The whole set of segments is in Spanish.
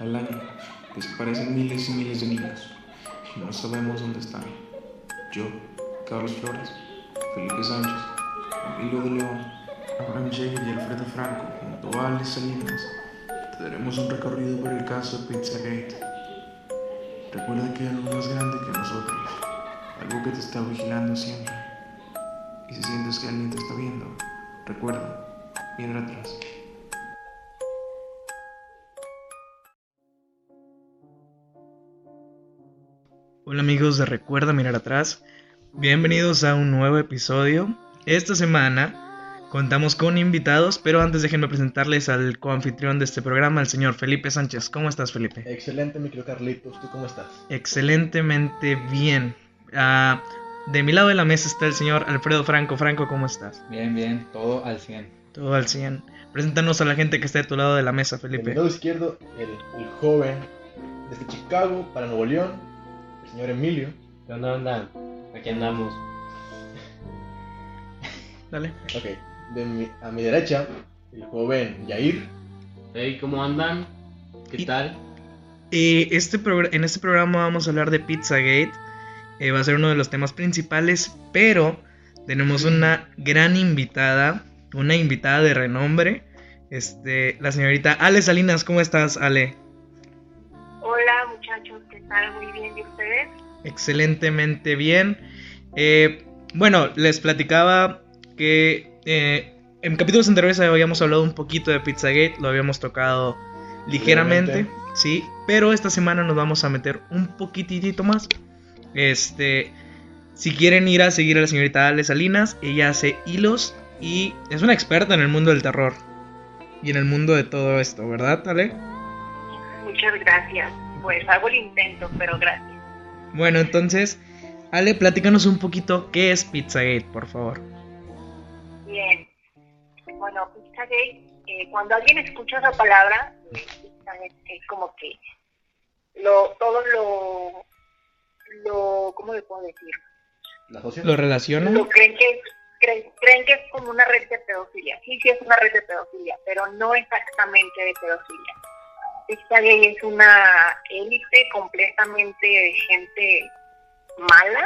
al año desaparecen miles y miles de niños y no sabemos dónde están. Yo, Carlos Flores, Felipe Sánchez, Emilio de León, Abraham James y Alfredo Franco, junto a Alex Salinas, te daremos un recorrido por el caso Pizzagate. Recuerda que hay algo más grande que nosotros, algo que te está vigilando siempre. Y si sientes que alguien te está viendo, recuerda, mira atrás. Hola amigos de Recuerda Mirar Atrás, bienvenidos a un nuevo episodio. Esta semana contamos con invitados, pero antes déjenme presentarles al coanfitrión de este programa, el señor Felipe Sánchez. ¿Cómo estás Felipe? Excelente, mi querido Carlitos, ¿tú cómo estás? Excelentemente bien. Ah, de mi lado de la mesa está el señor Alfredo Franco. Franco, ¿cómo estás? Bien, bien, todo al 100. Todo al 100. Preséntanos a la gente que está de tu lado de la mesa, De Felipe. mi lado izquierdo, el, el joven desde Chicago para Nuevo León, señor Emilio. ¿Qué onda, onda? Aquí andamos. Dale. Ok, de mi- a mi derecha, el joven Yair. Hey, ¿cómo andan? ¿Qué Y- tal? Eh, este en este programa vamos a hablar de Pizzagate. Eh, va a ser uno de los temas principales, pero tenemos una gran invitada, una invitada de renombre. Este, la señorita Ale Salinas, ¿cómo estás, Ale? Muchachos, ¿qué tal? Muy bien, ¿y ustedes? Excelentemente bien. Eh, bueno, les platicaba que eh, en capítulos anteriores habíamos hablado un poquito de Pizzagate, lo habíamos tocado ligeramente, Levemente. sí, pero esta semana nos vamos a meter un poquitito más. Este, si quieren ir a seguir a la señorita Ale Salinas, ella hace hilos y es una experta en el mundo del terror y en el mundo de todo esto, ¿verdad, Ale? Muchas gracias. Pues hago el intento, pero gracias. Bueno, entonces, Ale, platícanos un poquito qué es Pizzagate, por favor. Bien. Bueno, Pizzagate, eh, cuando alguien escucha esa palabra, eh, Pizzagate es como que lo, todo lo, lo, ¿cómo le puedo decir? ¿Lo relacionan? Lo creen que es, creen, creen que es como una red de pedofilia. Sí, sí es una red de pedofilia, pero no exactamente de pedofilia. Pizzagate es una élite completamente de gente mala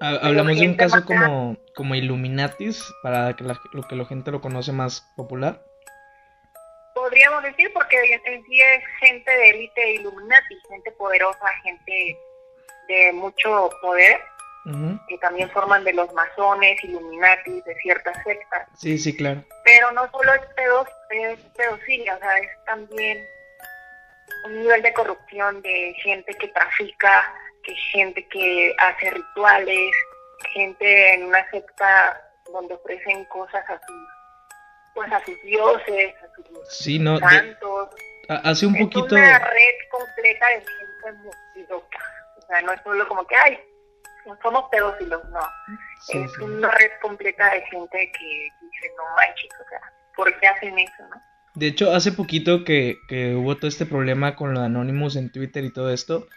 Ha- Hablamos de un caso como, como Illuminatis, para que la, lo que la gente lo conoce más popular. podríamos decir, porque en sí es gente de élite Illuminati, gente poderosa, gente de mucho poder, Ujú. que también forman de los masones, Illuminati, de ciertas sectas. Sí, sí, claro. Pero no solo es, pedos, es pedofilia, o sea, es también un nivel de corrupción de gente que trafica, que gente que hace rituales, gente en una secta donde ofrecen cosas a sus, pues a sus dioses, a sus Sí, no, santos. ha- hace un es poquito... una red completa de gente muy loca. O sea, no es solo como que, ay, somos pedófilos, no. Sí, es sí. una red completa de gente que dice, no manches, o sea, ¿por qué hacen eso, no? De hecho, hace poquito que, que hubo todo este problema con lo de Anonymous en Twitter y todo esto,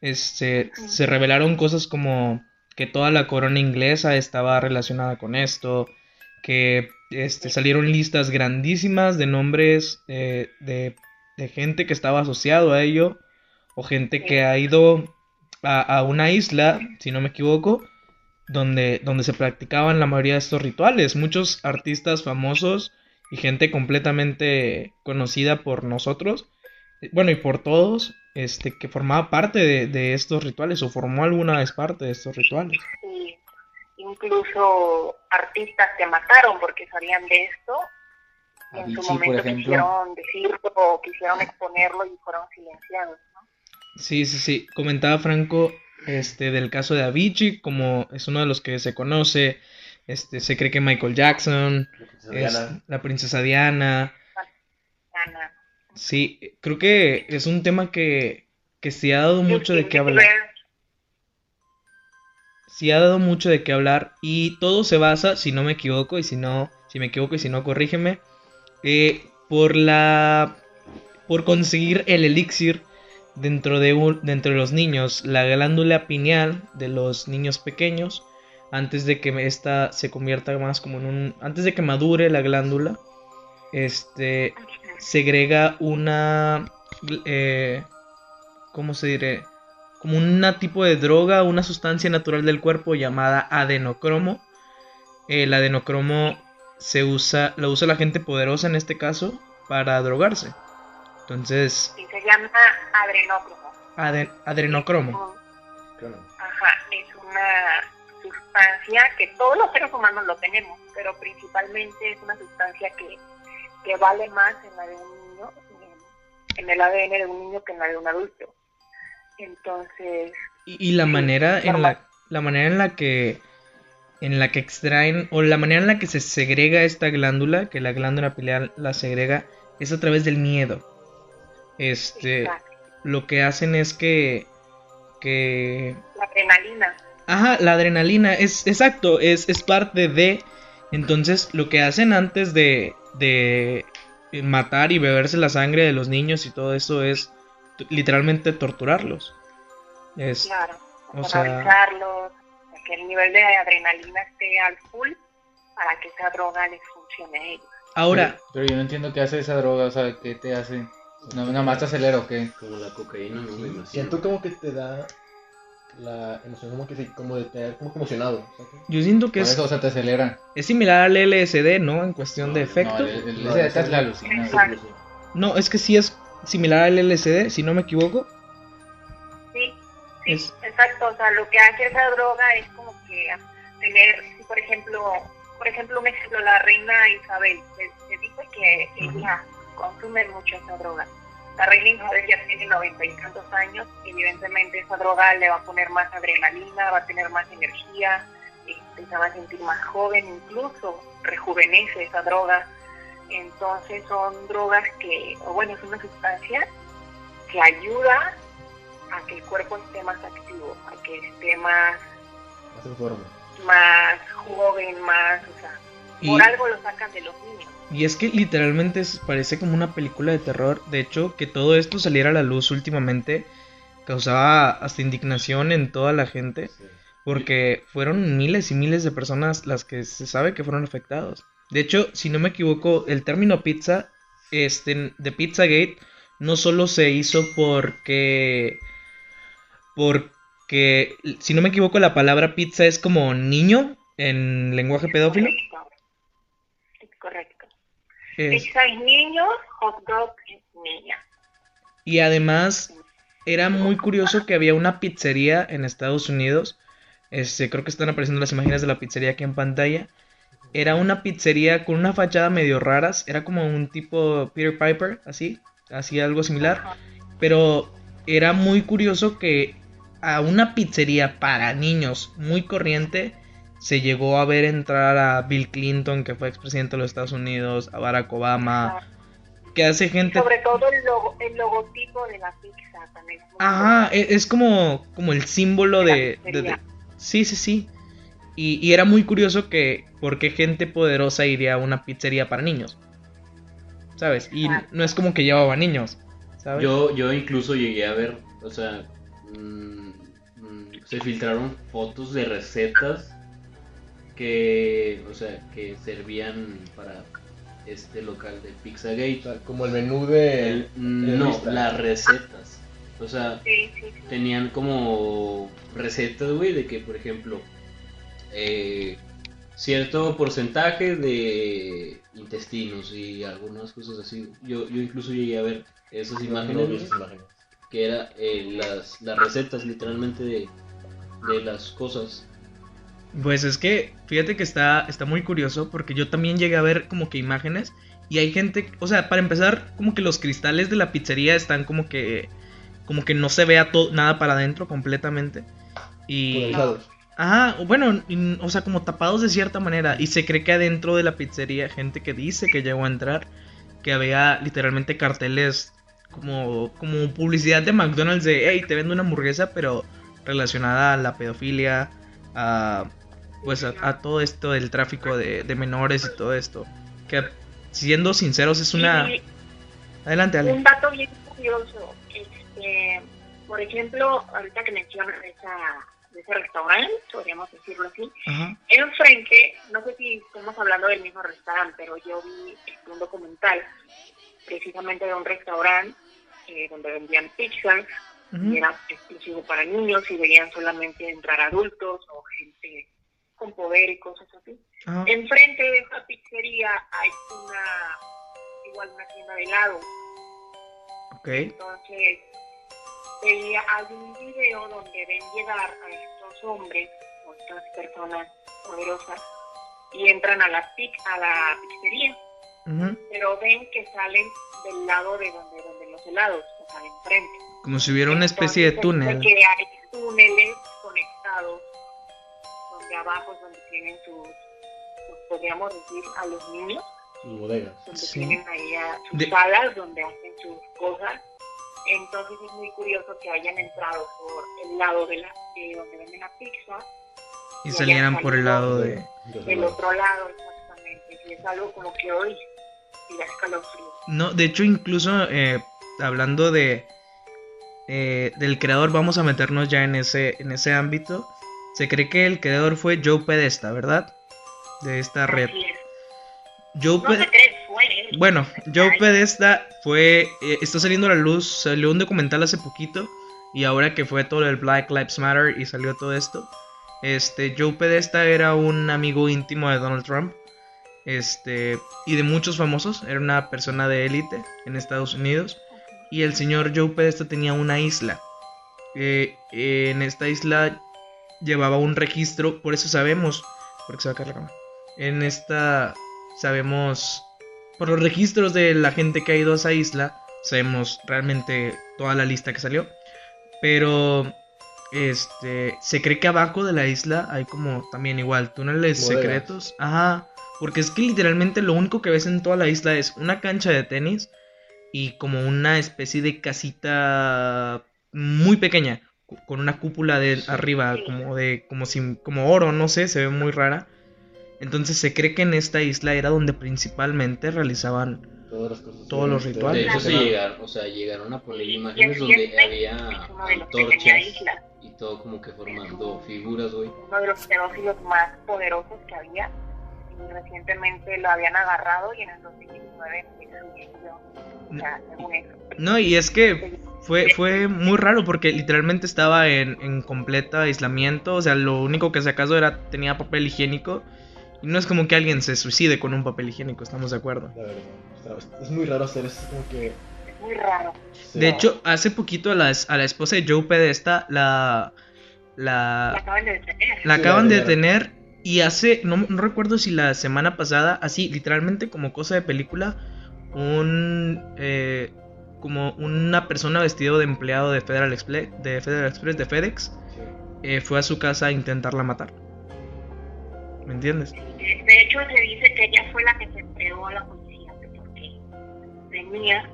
este, se revelaron cosas como que toda la corona inglesa estaba relacionada con esto, que este, salieron listas grandísimas de nombres eh, de, de gente que estaba asociado a ello, o gente que ha ido a, a una isla, si no me equivoco, donde, donde se practicaban la mayoría de estos rituales. Muchos artistas famosos y gente completamente conocida por nosotros, eh, bueno, y por todos, este, que formaba parte de, de estos rituales o formó alguna vez parte de estos rituales. Y incluso artistas que mataron porque sabían de esto y en su momento ejemplo. quisieron decirlo o quisieron exponerlo y fueron silenciados, ¿no? Sí, sí, sí. Comentaba Franco este, del caso de Avicii, como es uno de los que se conoce. Este, se cree que Michael Jackson, La princesa es Diana. la princesa Diana. Ana. Sí, creo que es un tema que, que sí ha dado mucho de qué hablar. Sí ha dado mucho de qué hablar y todo se basa, si no me equivoco, y si no, si me equivoco y si no, corrígeme, eh, por la, por conseguir el elixir dentro de, un- dentro de los niños, la glándula pineal de los niños pequeños, antes de que esta se convierta más como en un, antes de que madure la glándula, este, segrega una eh, ¿cómo se diré? Como un tipo de droga, una sustancia natural del cuerpo llamada adenocromo. El adenocromo se usa, lo usa la gente poderosa en este caso para drogarse. Entonces, Y se llama adrenócromo. ade- adrenocromo. Ajá, es una sustancia que todos los seres humanos lo tenemos, pero principalmente es una sustancia que, que vale más en la de un niño, en, el ADN de un niño que en la de un adulto. Entonces, Y, y la manera en la, la manera en la que en la que extraen o la manera en la que se segrega esta glándula, que la glándula pineal la segrega, es a través del miedo. Este, exacto, lo que hacen es que que la adrenalina. Ajá, la adrenalina, es exacto, es, es parte de. Entonces, lo que hacen antes de, de matar y beberse la sangre de los niños y todo eso es literalmente torturarlos. Es, Claro, o sea- que el nivel de adrenalina esté al full para que esa droga les funcione a ellos. ahora, Pero, pero yo no entiendo qué hace esa droga, o sea, qué te hace. No, nada más te acelera o qué. Como la cocaína, no me imagino. Siento como que te da la emoción como que sí, como de tener como que emocionado. ¿sabes? yo siento que Por es, eso, o sea, te acelera. es similar al LSD, ¿no? En cuestión de efecto. No, el, es la. No, es que sí es similar al LSD, si no me equivoco. Sí, sí, Es- exacto. O sea, lo que hace esa droga es como que tener, si por ejemplo, por ejemplo, un ejemplo, la reina Isabel, se, se dice que ella consume mucho esa droga. La reina Isabel ya tiene noventa y tantos años, evidentemente esa droga le va a poner más adrenalina, va a tener más energía, este, se va a sentir más joven, incluso rejuvenece esa droga. Entonces son drogas que, o bueno, es una sustancia que ayuda a que el cuerpo esté más activo, a que esté más, Más en forma. más joven, más, o sea, Y, por algo lo sacan de los niños. Y es que literalmente parece como una película de terror. De hecho, que todo esto saliera a la luz últimamente causaba hasta indignación en toda la gente. Sí. Porque fueron miles y miles de personas las que se sabe que fueron afectados. De hecho, si no me equivoco, el término pizza, este, de Pizzagate, no solo se hizo porque, porque, si no me equivoco, la palabra pizza es como niño en lenguaje pedófilo. Correcto. Es- Pizza es hot dog es niña. y además, era muy curioso que había una pizzería en Estados Unidos. Este, creo que están apareciendo las imágenes de la pizzería aquí en pantalla. Era una pizzería con una fachada medio raras. Era como un tipo Peter Piper, así. Así algo similar. Ajá. Pero era muy curioso que a una pizzería para niños muy corriente se llegó a ver entrar a Bill Clinton, que fue expresidente de los Estados Unidos, a Barack Obama, que hace gente... Sobre todo el, logo, el logotipo de la pizza también. Ajá, e- es como, como el símbolo De Sí, sí, sí. Y, y era muy curioso que por qué gente poderosa iría a una pizzería para niños. ¿Sabes? Y no es como que llevaba niños. ¿Sabes? Yo, yo incluso llegué a ver, o sea, mm, mm, se filtraron fotos de recetas que, o sea, que servían para este local de O Pizzagate. sea, como el menú de. El- de no, lista. las recetas. O sea, Sí, sí, sí. tenían como recetas, güey, de que, por ejemplo, eh, cierto porcentaje de intestinos y algunas cosas así. Yo, yo incluso llegué a ver esas No, imágenes, no vi güey, esas imágenes. que era eh, las, las recetas literalmente de, de las cosas. Pues es que, fíjate que está, está muy curioso porque yo también llegué a ver como que imágenes y hay gente, o sea, para empezar, como que los cristales de la pizzería están como que, como que no se vea todo, nada para adentro completamente. Y... Polarizados. Ajá, bueno, y- o sea, como tapados de cierta manera. Y se cree que adentro de la pizzería, gente que dice que llegó a entrar, que había literalmente carteles como, como publicidad de McDonald's de, hey, te vendo una hamburguesa, pero relacionada a la pedofilia, a, pues a, a todo esto del tráfico de, de menores y todo esto. Que siendo sinceros es una... Adelante, Ale. un dato bien curioso, este, por ejemplo, ahorita que mencionas esa, ese restaurante, podríamos decirlo así, Ajá. enfrente, no sé si estamos hablando del mismo restaurante, pero yo vi un documental precisamente de un restaurante eh, donde vendían pizzas, y era exclusivo para niños y veían solamente entrar adultos o gente con poder y cosas así. Ajá. Enfrente de esa pizzería hay una, igual una tienda de helado. Ok. Entonces, veía, hay un video donde ven llegar a estos hombres o estas personas poderosas y entran a la, pic, a la pizzería, Ujú. pero ven que salen del lado de donde venden los helados, o sea, de enfrente. Como si hubiera una especie de Entonces, se túnel. que hay túneles conectados, donde abajo es donde tienen sus, pues, podríamos decir, a los niños, Sus bodegas. donde Sí. tienen ahí a sus De- salas, donde hacen sus cosas. Entonces es muy curioso que hayan entrado por el lado de, la, de donde venden la pizza, Y salieran por el lado de... del otro lado exactamente. Y es algo como que hoy y da escalofrío. No, de hecho, incluso eh, hablando de eh, del creador, vamos a meternos ya en ese, en ese ámbito. Se cree que el creador fue Joe Pedesta, ¿verdad? De esta red. Joe No Pe- se cree, fue él. Bueno, Joe Pedesta fue. eh, está saliendo a la luz. Salió un documental hace poquito. Y ahora que fue todo el Black Lives Matter y salió todo esto. Este, Joe Pedesta era un amigo íntimo de Donald Trump. Este, y de muchos famosos. Era una persona de élite en Estados Unidos. Y el señor Joe Pedesta tenía una isla. Eh, en esta isla llevaba un registro. Por eso sabemos. Porque se va a caer la cámara. En esta sabemos por los registros de la gente que ha ido a esa isla, sabemos realmente toda la lista que salió. Pero este se cree que abajo de la isla hay como también igual túneles Bodegas. secretos. Ajá, porque es que literalmente lo único que ves en toda la isla es una cancha de tenis y como una especie de casita muy pequeña con una cúpula de Sí. arriba Sí. como de como si como oro, no sé, se ve muy rara. Entonces se cree que en esta isla era donde principalmente realizaban Todas las cosas. Todos los De rituales. hecho, sí Claro. llegaron, o sea, llegaron a poner imágenes donde es, había de antorchas isla. y todo como que formando figuras, güey. uno de los pedófilos más poderosos que había y recientemente lo habían agarrado y en el 2019 fue suicidio. O sea, según eso. No, y es que fue, fue muy raro porque literalmente estaba en, en completo aislamiento. O sea, lo único que si acaso era tenía papel higiénico. Y no es como que alguien se suicide con un papel higiénico, estamos de acuerdo. La verdad. Es muy raro hacer eso. Es como que. Es muy raro. se- De hecho, hace poquito a la, a la esposa de Joe Pedesta la, La la, acaban de detener. la Sí, acaban la de detener. Y hace, no, no recuerdo si la semana pasada, así, literalmente como cosa de película, un, eh, como una persona vestido de empleado de Federal Express, de Federal Express, de FedEx, sí. eh, fue a su casa a intentarla matar. ¿Me entiendes? De de hecho, se dice que ella fue la que se entregó a la policía porque tenía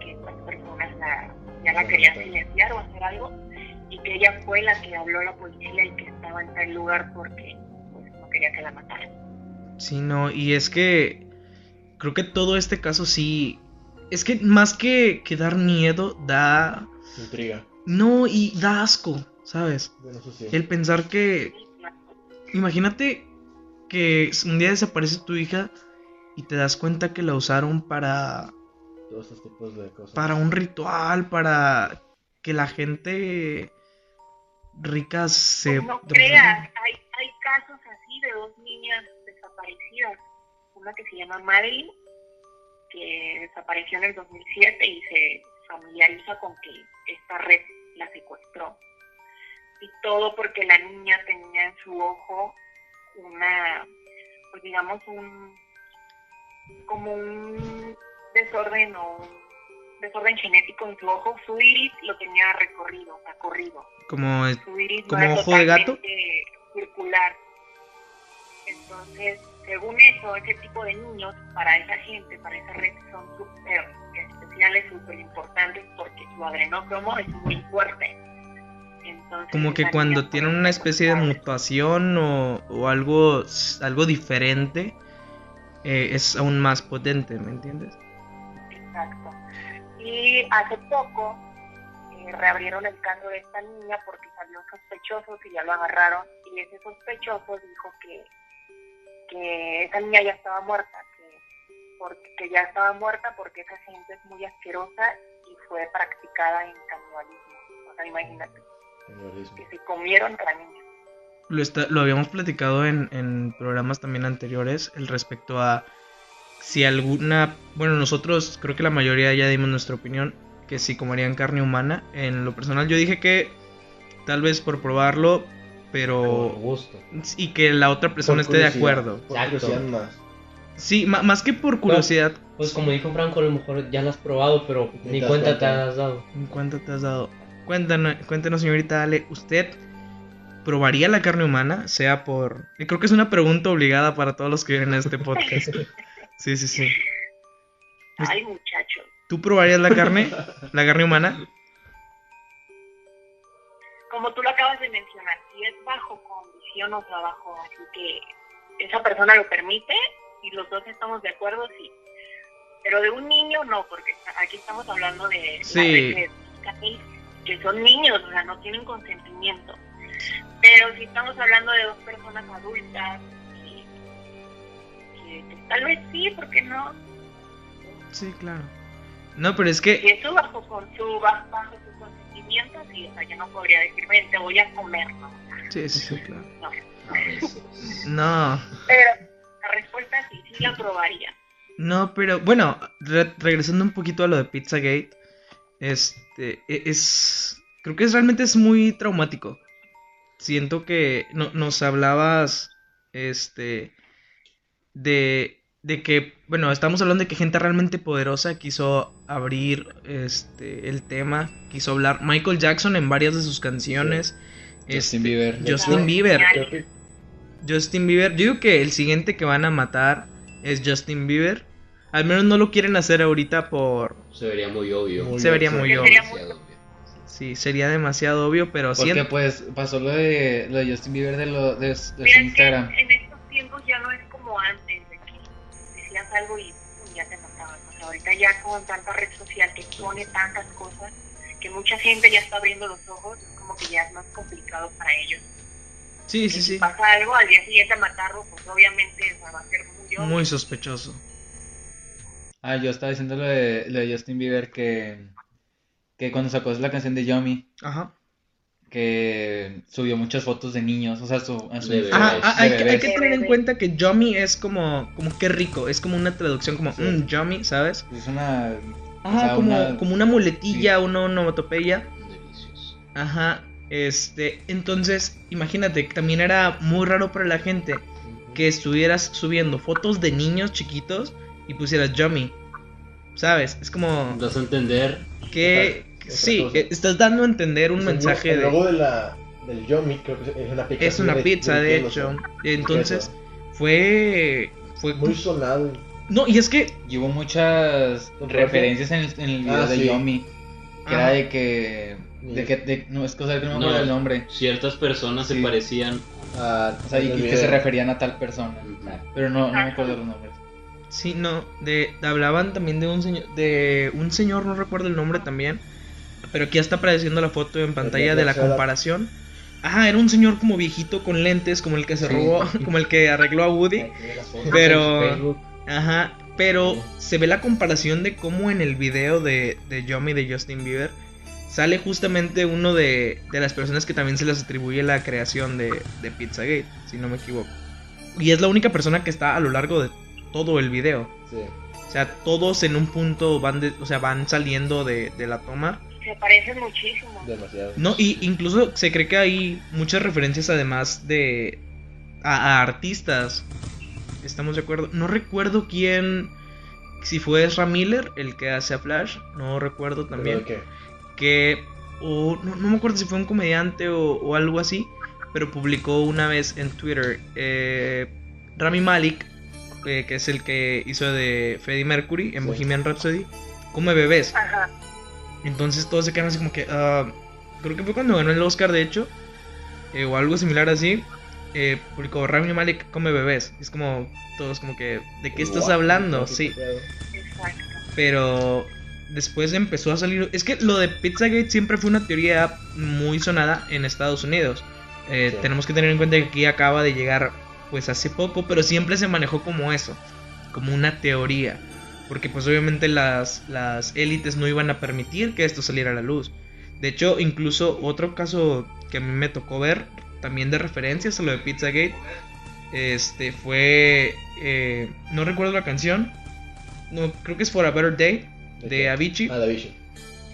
que estas personas la, ya la querían silenciar o hacer algo y que ella fue la que habló a la policía y que estaba en tal lugar porque pues, no quería que la mataran. Sí, no, y es que creo que todo este caso sí... Es que más que, que dar miedo, da... Intriga. No, y da asco, ¿sabes? Bueno, eso sí. El pensar que... Imagínate que un día desaparece tu hija y te das cuenta que la usaron para... Todos estos tipos de cosas. Para un ritual, para que la gente rica se... Pues no creas, hay, hay casos así de dos niñas desaparecidas. Una que se llama Madeline, que desapareció en el 2007 y se familiariza con que esta red la secuestró. Y todo porque la niña tenía en su ojo una, pues digamos, un, como un desorden o un desorden genético en su ojo. Su iris lo tenía recorrido, o sea, corrido Como... su iris ¿Como ojo de gato? circular. Entonces, según eso, ese tipo de niños, para esa gente, para esa red, son súper especiales, súper importantes, porque su adrenocromo es muy fuerte. Entonces, Como que cuando tienen una especie de mutación o, o algo, algo diferente, eh, es aún más potente, ¿me entiendes? Exacto. Y hace poco eh, reabrieron el caso de esta niña porque salió sospechoso y ya lo agarraron. Y ese sospechoso dijo que, que esa niña ya estaba muerta, que, porque, que ya estaba muerta porque esa gente es muy asquerosa y fue practicada en canibalismo. O sea, imagínate, Canibalismo. que se comieron a la niña. Lo, está- lo habíamos platicado en, en programas también anteriores, el respecto a si alguna, bueno, nosotros creo que la mayoría ya dimos nuestra opinión, que si comerían carne humana. En lo personal yo dije que tal vez por probarlo, pero... gusto. Y que la otra persona esté de acuerdo. Exacto. más. Sí, más que por curiosidad, Pues como dijo Franco, a lo mejor ya lo has probado, pero Ni ni cuenta te cuenta. has dado. ¿en ¿cuánto te has dado? Cuéntanos, cuéntanos señorita Ale, ¿usted probaría la carne humana? Sea por... y creo que es una pregunta obligada para todos los que vienen a este podcast. Sí, sí, sí. Pues- Ay, muchachos. ¿Tú probarías la carne? ¿La carne humana? Como tú lo acabas de mencionar, si es bajo condición o trabajo, así que esa persona lo permite y los dos estamos de acuerdo, sí. Pero de un niño no, porque aquí estamos hablando de Sí. que son niños, o sea, no tienen consentimiento. Pero si estamos hablando de dos personas adultas, y, que, que tal vez sí, porque no? Sí, claro. No, pero es que... Si eso bajo, con su, bajo, bajo su consentimiento, sí, o sea, yo no podría decir, ven, te voy a comer, ¿no? Sí, sí, sí, claro. No. Pero la respuesta sí, sí la probaría. no, pero bueno, re- regresando un poquito a lo de Pizzagate, este, e- es, creo que es realmente es muy traumático. Siento que no, nos hablabas, este, de, de que, bueno, estamos hablando de que gente realmente poderosa quiso abrir, este, el tema, quiso hablar. Michael Jackson en varias de sus canciones. Justin este, Bieber. Justin Bieber. Justin Bieber. Yo digo que el siguiente que van a matar es Justin Bieber. Al menos no lo quieren hacer ahorita por... Se vería muy obvio. Muy Se vería muy obvio. Sí, sería demasiado obvio, pero Porque siento... pues pasó lo de, lo de Justin Bieber de, lo, de, de su Instagram. en estos tiempos ya no es como antes, decías algo y pum, ya te mataban. O sea, ahorita ya con tanta red social que expone tantas cosas, que mucha gente ya está abriendo los ojos, es como que ya es más complicado para ellos. Sí, Y sí, si sí. pasa algo, al día siguiente matarlo, pues obviamente o sea, va a ser muy obvio. Muy sospechoso. Ah, yo estaba diciendo lo de, lo de Justin Bieber que, que cuando sacó la canción de Yomi, Ajá. Que subió muchas fotos de niños, o sea, su, a su De Instagram, Ajá, ah, de hay, que, hay bebés. que tener en cuenta que Yomi es como, como que rico, es como una traducción como, Sí. mmm, Yomi, ¿sabes? Es una... Ajá, O sea, como, una- como una muletilla, una onomatopeya. Delicioso. Ajá, este, entonces, imagínate, también era muy raro para la gente que estuvieras subiendo fotos de niños chiquitos y pusieras Yummy. ¿Sabes? Es como Das a entender. que Otra sí, cosa. que estás dando a entender un Es el mensaje El logo de de la, del Yomi creo que es una pizza. es una de- pizza de hecho. Entonces, fue fue Muy sonado. No, y es que Y hubo muchas referencias en el, en el video Ah, de sí. Yomi, que era de que... De que de- no, es cosa que no me No. acuerdo el nombre. Ciertas personas Sí. se parecían. Ah, O sea, y, que se referían a tal persona. Pero no, no me acuerdo los nombres. Sí, no, de, hablaban también de un señor, de un señor, no recuerdo el nombre también, pero aquí ya está apareciendo la foto en pantalla de la comparación. Ajá, era un señor como viejito con lentes, como el que se Sí. robó, como el que arregló a Woody. Pero-. Ajá, pero se ve la comparación de cómo en el video de, de Yomi de Justin Bieber sale justamente uno de, de las personas que también se les atribuye la creación de, de Pizzagate, si no me equivoco. Y es la única persona que está a lo largo de todo el video. Sí. O sea, todos en un punto van, de- o sea, van saliendo de, de la toma. Se parecen muchísimo. Demasiado. No, y incluso se cree que hay muchas referencias además de a, a artistas. Estamos de acuerdo. No recuerdo quién, si fue Ezra Miller el que hace a Flash, no recuerdo ¿Pero también. de qué? Que, o no, no me acuerdo si fue un comediante o, o algo así, pero publicó una vez en Twitter eh, Rami Malik, eh, que es el que hizo de Freddie Mercury en Sí. Bohemian Rhapsody, come bebés. Ajá. Entonces todos se quedan así como que. ah, creo que fue cuando ganó el Oscar, de hecho. eh, o algo similar así. Eh, publicó Rami Malek come bebés. Es como. Todos como que. ¿De qué estás hablando? ¿Qué Sí. Exacto. Pero. Después empezó a salir. Es que lo de Pizzagate siempre fue una teoría muy sonada en Estados Unidos. Eh, Sí. Tenemos que tener en cuenta que aquí acaba de llegar. Pues hace poco. Pero siempre se manejó como eso. Como una teoría. Porque pues obviamente las, las élites no iban a permitir que esto saliera a la luz. De hecho, incluso otro caso que a mí me tocó ver, también de referencias a lo de Pizzagate, este fue, eh, no recuerdo la canción, no creo que es For a Better Day de Avicii. Ah, de Avicii.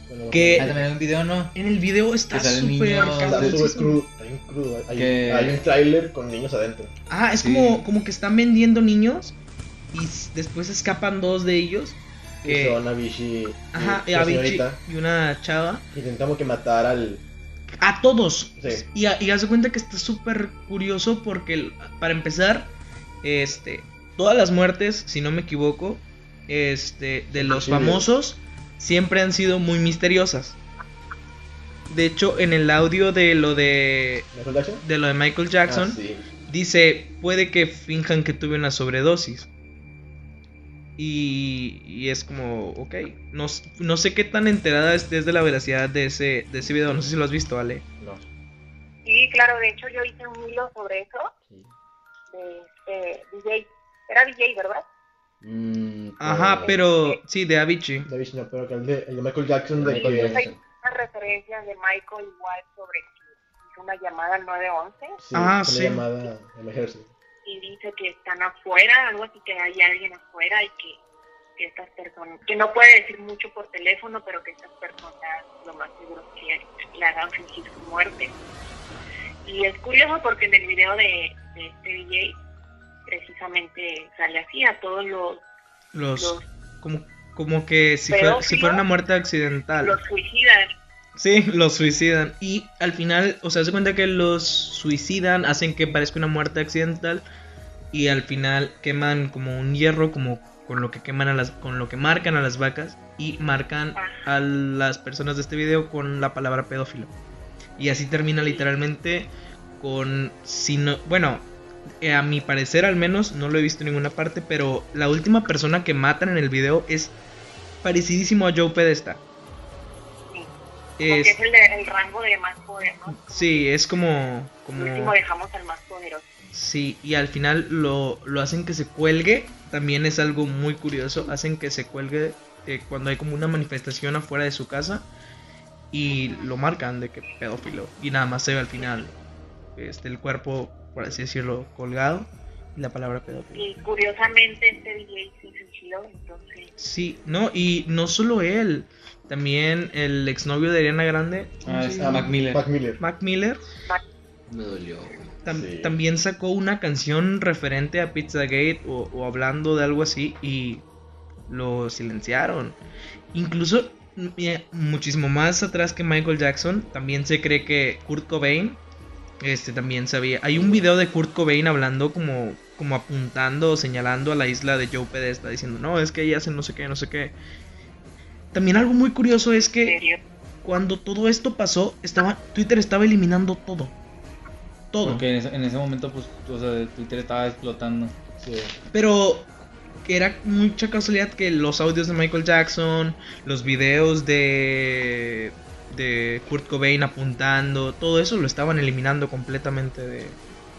Bueno, Que- Ah, también hay un video, ¿no? En el video está el súper niño- Está cabroncísimo. súper crudo. Hay un crudo. Hay, un tráiler con niños adentro. Ah, es Sí. como, como que están vendiendo niños y después escapan dos de ellos. Que, son Avicii ajá, y y una chava. Intentamos que matar al... A todos. Sí. Y, a- y haz de cuenta que está súper curioso porque, para empezar, este, todas las muertes, si no me equivoco, este, de los famosos, siempre han sido muy misteriosas. De hecho, en el audio de lo de, ¿Michael Jackson? de lo de Michael Jackson, Ah, sí. dice, puede que finjan que tuve una sobredosis. Y, y es como, ok, no, no sé qué tan enterada estés de la veracidad de ese, de ese video, no sé si lo has visto, Ale. No. Sí, claro, de hecho yo hice un hilo sobre eso, Sí. de este, DJ, era DJ, ¿verdad? Mm, Ajá, pero sí, de Avicii. De Avicii no, pero que el de, el de Michael Jackson de Michael que... Jackson. Unas referencias de Michael igual sobre que hizo una llamada al 911 Sí, Ah, una sí. llamada emergencia. Y dice que están afuera, algo así que hay alguien afuera y que, que estas personas, que no puede decir mucho por teléfono, pero que estas personas lo más seguro es que le hagan fingir su muerte. Y es curioso porque en el video de, de este DJ precisamente sale así a todos los, Los, los, como, como que si fuera, si fuera una muerte accidental. los suicidan. Sí, los suicidan. Y al final, o sea, se cuenta que los suicidan, hacen que parezca una muerte accidental. Y al final queman como un hierro, como con lo que queman a las, con lo que marcan a las vacas. Y marcan a las personas de este video con la palabra pedófilo. Y así termina literalmente con. Si no, bueno, eh, a mi parecer al menos, no lo he visto en ninguna parte. Pero la última persona que matan en el video es parecidísimo a Joe Pedesta. Es, es el, de- el rango de más poder, ¿no? Sí, es como. Por último como dejamos al más poderoso. sí, y al final lo, lo hacen que se cuelgue. También es algo muy curioso. Hacen que se cuelgue eh, cuando hay como una manifestación afuera de su casa. Y lo marcan de que pedófilo. Y nada más se ve al final este, el cuerpo, por así decirlo, colgado. Y la palabra pedófilo. Y curiosamente este DJ se suicidó, entonces Sí, no, y no solo él. También el exnovio de Ariana Grande, ¿cómo Ah, es? Mac Miller. Mac Miller. Mac Miller. Me dolió, güey. Tam- Sí. También sacó una canción referente a Pizzagate o, o hablando de algo así y lo silenciaron. Incluso muchísimo más atrás que Michael Jackson, también se cree que Kurt Cobain este también sabía. Hay un video de Kurt Cobain hablando como como apuntando o señalando a la isla de Joe Pedesta diciendo, "No, es que ella hace no sé qué, no sé qué." También algo muy curioso es que cuando todo esto pasó, estaba Twitter estaba eliminando todo. Todo. Porque en ese, en ese momento, pues, o sea, Twitter estaba explotando. Sí. Pero era mucha casualidad que los audios de Michael Jackson, los videos de de Kurt Cobain apuntando, todo eso lo estaban eliminando completamente de,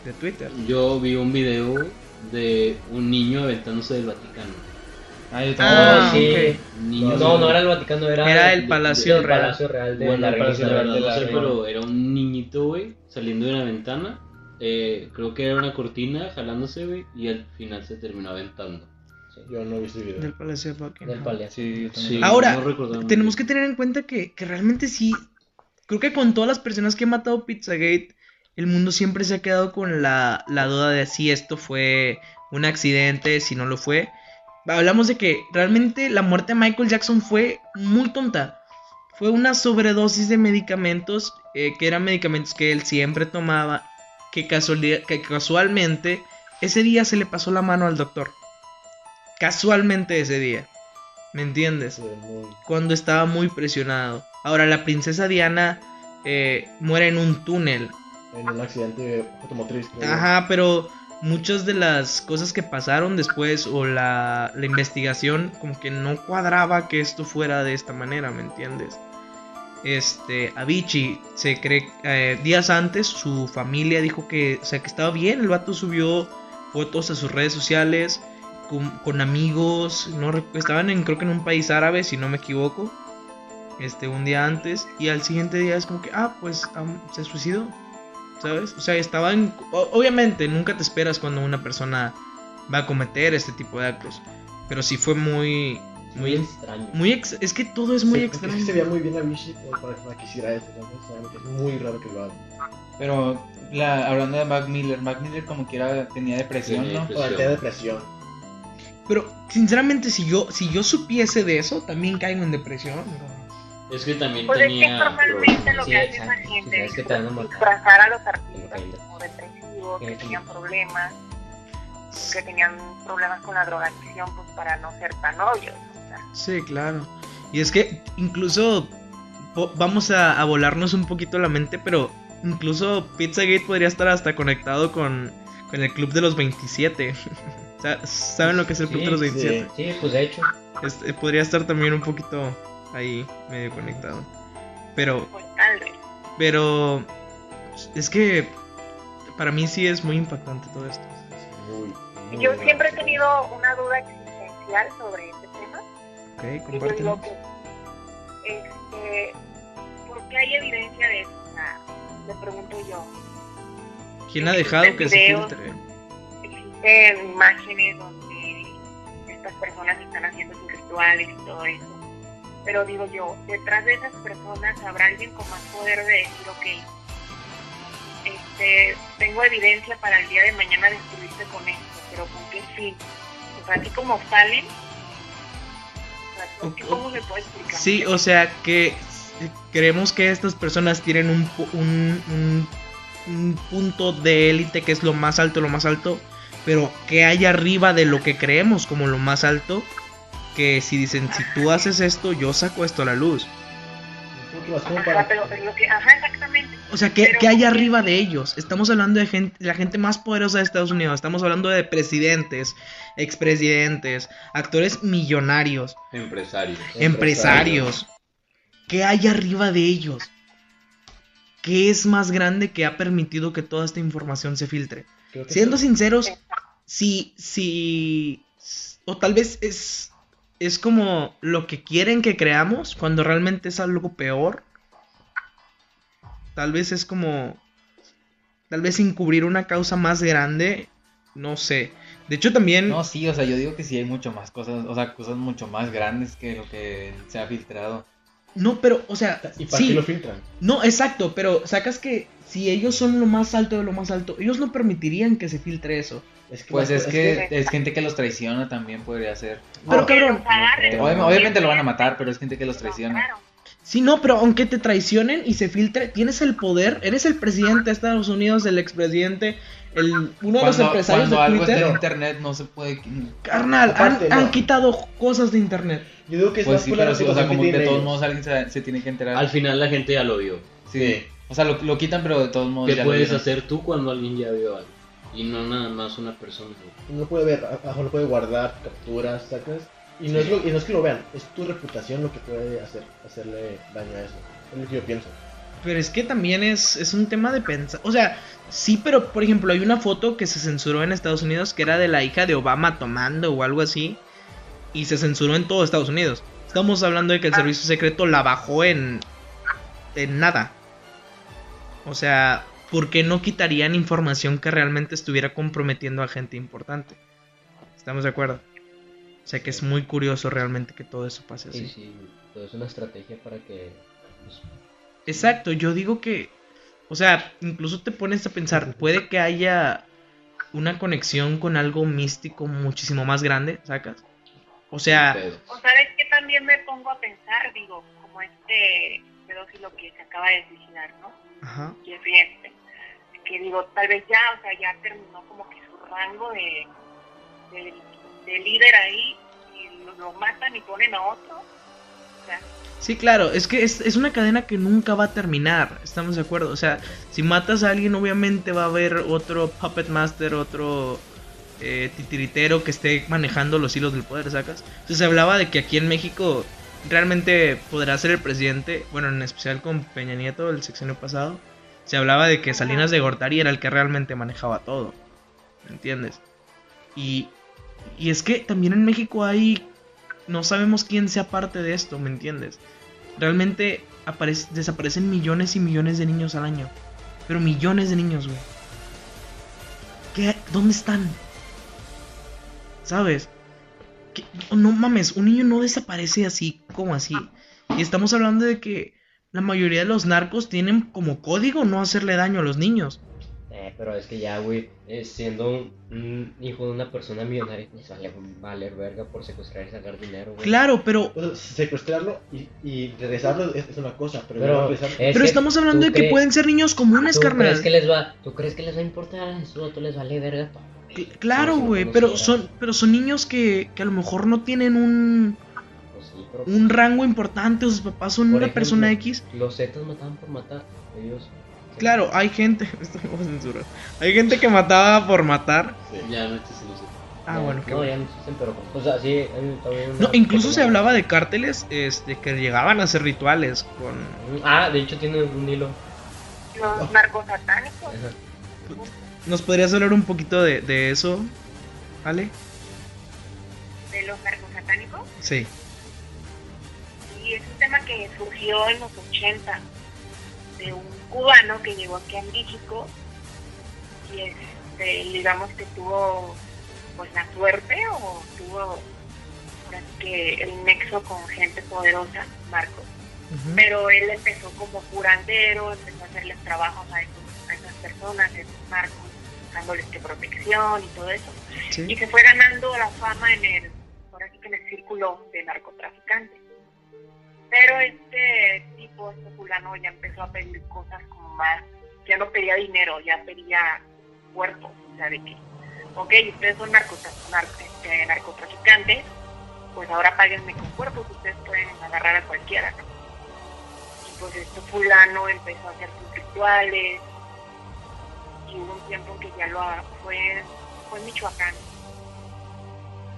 de Twitter. Yo vi un video de un niño aventándose del Vaticano. Ah, yo Ah, sí. No, no era el Vaticano, era, Era el Palacio el Real. Palacio Real de Bueno, la Palacio. Real, pero era un niñito, güey, saliendo de una ventana. Eh, creo que era una cortina jalándose, güey, y al final se terminó aventando. Yo no he visto el video. Del Palacio de Buckingham. Del Palacio. Sí, yo también. Sí, Ahora, no Tenemos que tener en cuenta que, que realmente sí. Creo que con todas las personas que han matado Pizzagate, el mundo siempre se ha quedado con la, la duda de si esto fue un accidente, si no lo fue. Hablamos de que realmente la muerte de Michael Jackson fue muy tonta. Fue una sobredosis de medicamentos, eh, que eran medicamentos que él siempre tomaba, que, que casualmente ese día se le pasó la mano al doctor. Casualmente ese día. ¿Me entiendes? Cuando estaba muy presionado. Ahora, la princesa Diana eh, muere en un túnel. En un accidente automotriz. Ajá, pero muchas de las cosas que pasaron después o la, la investigación como que no cuadraba que esto fuera de esta manera, ¿me entiendes? Este, Avicii se cree eh, días antes su familia dijo que, o sea, que estaba bien, el vato subió fotos a sus redes sociales con, amigos, no estaban en creo que en un país árabe, si no me equivoco, este un día antes y al siguiente día es como que ah, pues se suicidó. ¿Sabes? O sea, estaban obviamente nunca te esperas cuando una persona va a cometer este tipo de actos, pero sí fue muy Muy muy extraño. muy ex- es que todo es muy Sí, extraño. se veía muy bien a Vichy como para que para que hiciera eso. ¿sabes? Solamente es muy raro que lo haga. Pero la, hablando de Mac Miller, Mac Miller como tenía depresión, Tenía ¿no? depresión. Para tener depresión. Pero sinceramente si yo si yo supiese de eso, también caigo en depresión. Es que también Pues es que tenía. normalmente lo Sí, que hace esa. Sí, gente sabes que disfrazar a los artistas como depresivos, que Sí. tenían problemas, que tenían problemas con la drogadicción, pues para no ser tan obvios. o sea. Sí, claro. Y es que incluso po- vamos a, a volarnos un poquito la mente, pero incluso Pizzagate podría estar hasta conectado con, con el club de los 27. Sa- ¿Saben lo que es el club Sí, de los sí. 27? Sí, pues de hecho. Este, podría estar también un poquito ahí, medio conectado. Pero, pero es que para mí sí es muy impactante todo esto. Muy, muy Yo siempre he tenido una duda existencial sobre este tema. Ok, compártelo. este, ¿por qué hay evidencia de eso? Le pregunto yo. ¿Quién ha dejado que se filtre? Existen imágenes donde estas personas están haciendo sus rituales y todo eso. Pero digo yo, detrás de esas personas habrá alguien con más poder de decir, ok, este, tengo evidencia para el día de mañana destruirte con esto, pero ¿con qué fin? O sea, así como salen, o sea, ¿con qué- Ok. ¿cómo se puede explicar? Sí, o sea que creemos que estas personas tienen un, un, un- un punto de élite que es lo más alto, lo más alto, pero que hay arriba de lo que creemos como lo más alto, que si dicen, si tú haces esto, yo saco esto a la luz. Ajá, para- pero es lo que, ajá, exactamente. O sea, ¿qué, Pero- qué hay arriba de ellos? Estamos hablando de gente, la gente más poderosa de Estados Unidos. Estamos hablando de presidentes, expresidentes, actores millonarios, Empresario. empresarios. ¿Qué hay arriba de ellos? ¿Qué es más grande que ha permitido que toda esta información se filtre? Siendo sí. sinceros, si, si, o tal vez es, es como lo que quieren que creamos cuando realmente es algo peor. Tal vez es como, tal vez encubrir una causa más grande, no sé. De hecho también, No, sí, o sea, yo digo que sí hay mucho más cosas, o sea, cosas mucho más grandes que lo que se ha filtrado. no, pero, o sea, ¿Y para sí, qué lo filtran? no, exacto, pero sacas que si ellos son lo más alto de lo más alto, ellos no permitirían que se filtre eso. Es que Pues es que es gente que los traiciona también podría ser. Pero, cabrón. ¿no? Obvi- obviamente lo van a matar, pero es gente que los Lo traiciona. Sí, no, pero aunque te traicionen y se filtre, tienes el poder, eres el presidente de Estados Unidos, el expresidente, el, uno de los empresarios cuando de algo está Twitter. en internet no se puede... Carnal, Aparte, han, no. han quitado cosas de internet. Yo digo que es Pues más sí, pero sí, o sea, como que de tienen todos modos alguien se, se tiene que enterar. Al final la gente ya lo vio. Sí. O sea, lo, lo quitan, pero de todos modos ¿Qué ya puedes hacer tú cuando alguien ya vio algo? Y no nada más una persona. Uno lo puede ver, abajo lo puede guardar, capturas, sacas. Y no, es lo, y no es que lo vean, es tu reputación lo que puede hacer, hacerle daño a eso. Es lo que yo pienso. Pero es que también es, es un tema de pensar. O sea, sí, pero por ejemplo, hay una foto que se censuró en Estados Unidos que era de la hija de Obama tomando o algo así. Y se censuró en todo Estados Unidos. Estamos hablando de que el Ah. servicio secreto la bajó en. en nada. O sea, ¿por qué no quitarían información que realmente estuviera comprometiendo a gente importante? ¿Estamos de acuerdo? O sea que es muy curioso realmente que todo eso pase así. Sí, sí, todo es una estrategia para que. pues, Exacto, yo digo que, o sea, incluso te pones a pensar, puede que haya una conexión con algo místico muchísimo más grande, ¿sacas? O sea. O sabes que también me pongo a pensar, digo, como este pedófilo que se acaba de suicidar, ¿no? Ajá, Jeffrey Epstein. Que digo, tal vez ya, o sea, ya terminó como que su rango de, de, de líder ahí y lo, lo matan y ponen a otro. O sea, sí, claro, es que es, es una cadena que nunca va a terminar, estamos de acuerdo, o sea, si matas a alguien obviamente va a haber otro puppet master, otro eh, titiritero que esté manejando los hilos del poder, ¿sacas? Entonces se hablaba de que aquí en México realmente podrá ser el presidente, bueno, en especial con Peña Nieto el sexenio pasado, se hablaba de que Salinas de Gortari era el que realmente manejaba todo, ¿me entiendes? Y, Y es que también en México hay. No sabemos quién sea parte de esto, ¿me entiendes? Realmente aparece- desaparecen millones y millones de niños al año. Pero millones de niños, güey. ¿Qué? ¿Dónde están? ¿Sabes? ¿Qué? No mames, un niño no desaparece así como así. Y estamos hablando de que la mayoría de los narcos tienen como código no hacerle daño a los niños. Eh, pero es que ya, güey, eh, siendo un, un hijo de una persona millonaria, les vale valer verga por secuestrar y sacar dinero, güey. Claro, pero secuestrarlo y, y regresarlo es, es una cosa, pero, Pero no regresarlo- es Pero que estamos hablando de que pueden ser niños comunes, ¿Tú carnal. crees que les va, ¿Tú crees que les va a importar? Eso tú les vale verga todo. Claro, güey, pero son, pero son niños que, que a lo mejor no tienen un, Pues sí, pero un rango importante, o sus papás son una persona X. los Zetas mataban por matar. Ellos. Claro, hay gente, esto a censurar. Hay gente que mataba por matar. Ya no existe los Ah, No, bueno, No, bueno. ya no existen, pero. O sea, sí, No, incluso se hablaba de cárteles este, que llegaban a hacer rituales con... Ah, de hecho tiene un hilo. Los narcos satánicos. Ajá. ¿Nos podrías hablar un poquito de, de eso, Ale? de los narcos satánicos. Sí. Y es un tema que surgió en los 80 de un cubano que llegó aquí a México y este, digamos que tuvo pues la suerte o tuvo que el nexo con gente poderosa, Marcos. Ujú. Pero él empezó como curandero, empezó a hacerles trabajos a, esos- a esas personas, a esos narcos, dándoles que protección y todo eso. y se fue ganando la fama en el, ahora sí que en el círculo de narcotraficantes. Pero este tipo, este fulano, ya empezó a pedir cosas como más, ya no pedía dinero, ya pedía cuerpos, o sea, de que, ok, ustedes son narcotra- nar- este, narcotraficantes, pues ahora páguenme con cuerpos, ustedes pueden agarrar a cualquiera, ¿no? Y pues este fulano empezó a hacer sus rituales, y hubo un tiempo en que ya lo fue, fue en Michoacán,